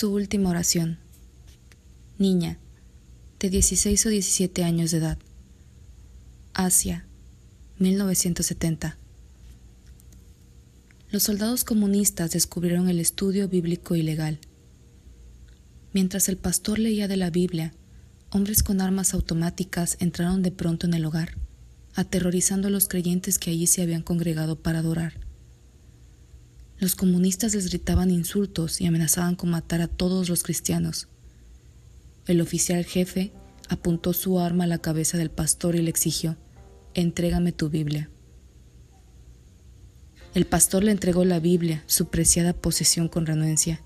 Su última oración. Niña, de 16 o 17 años de edad. Asia, 1970. Los soldados comunistas descubrieron el estudio bíblico ilegal. Mientras el pastor leía de la Biblia, hombres con armas automáticas entraron de pronto en el hogar, aterrorizando a los creyentes que allí se habían congregado para adorar. Los comunistas les gritaban insultos y amenazaban con matar a todos los cristianos. El oficial jefe apuntó su arma a la cabeza del pastor y le exigió, Entrégame tu Biblia. El pastor le entregó la Biblia, su preciada posesión con renuencia.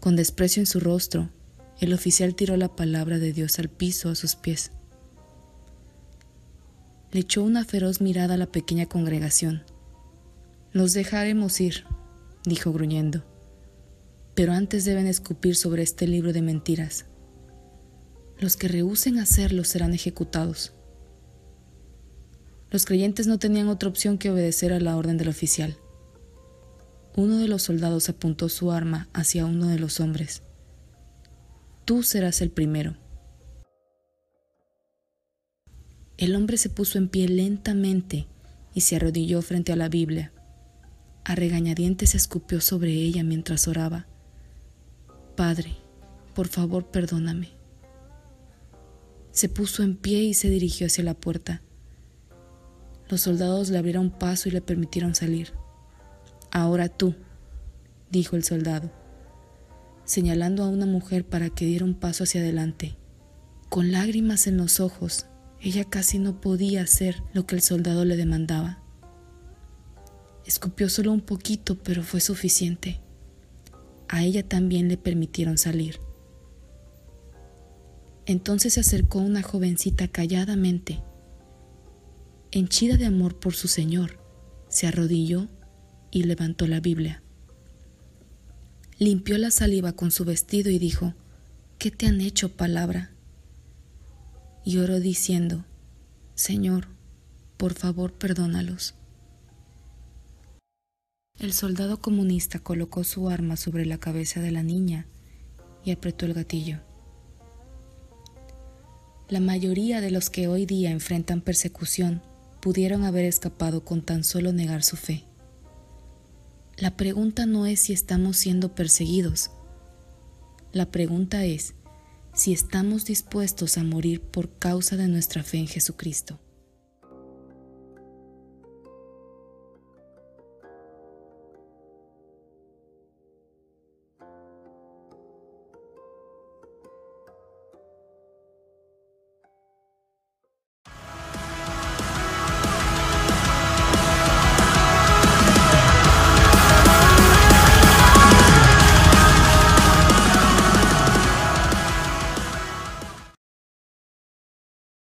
Con desprecio en su rostro, el oficial tiró la palabra de Dios al piso a sus pies. Le echó una feroz mirada a la pequeña congregación los dejaremos ir, dijo gruñendo, pero antes deben escupir sobre este libro de mentiras. Los que rehúsen hacerlo serán ejecutados. Los creyentes no tenían otra opción que obedecer a la orden del oficial. Uno de los soldados apuntó su arma hacia uno de los hombres. Tú serás el primero. El hombre se puso en pie lentamente y se arrodilló frente a la Biblia. A regañadientes escupió sobre ella mientras oraba. Padre, por favor perdóname. Se puso en pie y se dirigió hacia la puerta. Los soldados le abrieron paso y le permitieron salir. Ahora tú, dijo el soldado, señalando a una mujer para que diera un paso hacia adelante. Con lágrimas en los ojos, ella casi no podía hacer lo que el soldado le demandaba. Escupió solo un poquito, pero fue suficiente. A ella también le permitieron salir. Entonces se acercó una jovencita calladamente. Henchida de amor por su Señor, se arrodilló y levantó la Biblia. Limpió la saliva con su vestido y dijo, ¿qué te han hecho, palabra? Y oró diciendo, Señor, por favor perdónalos. El soldado comunista colocó su arma sobre la cabeza de la niña y apretó el gatillo. La mayoría de los que hoy día enfrentan persecución pudieron haber escapado con tan solo negar su fe. La pregunta no es si estamos siendo perseguidos. La pregunta es si estamos dispuestos a morir por causa de nuestra fe en Jesucristo.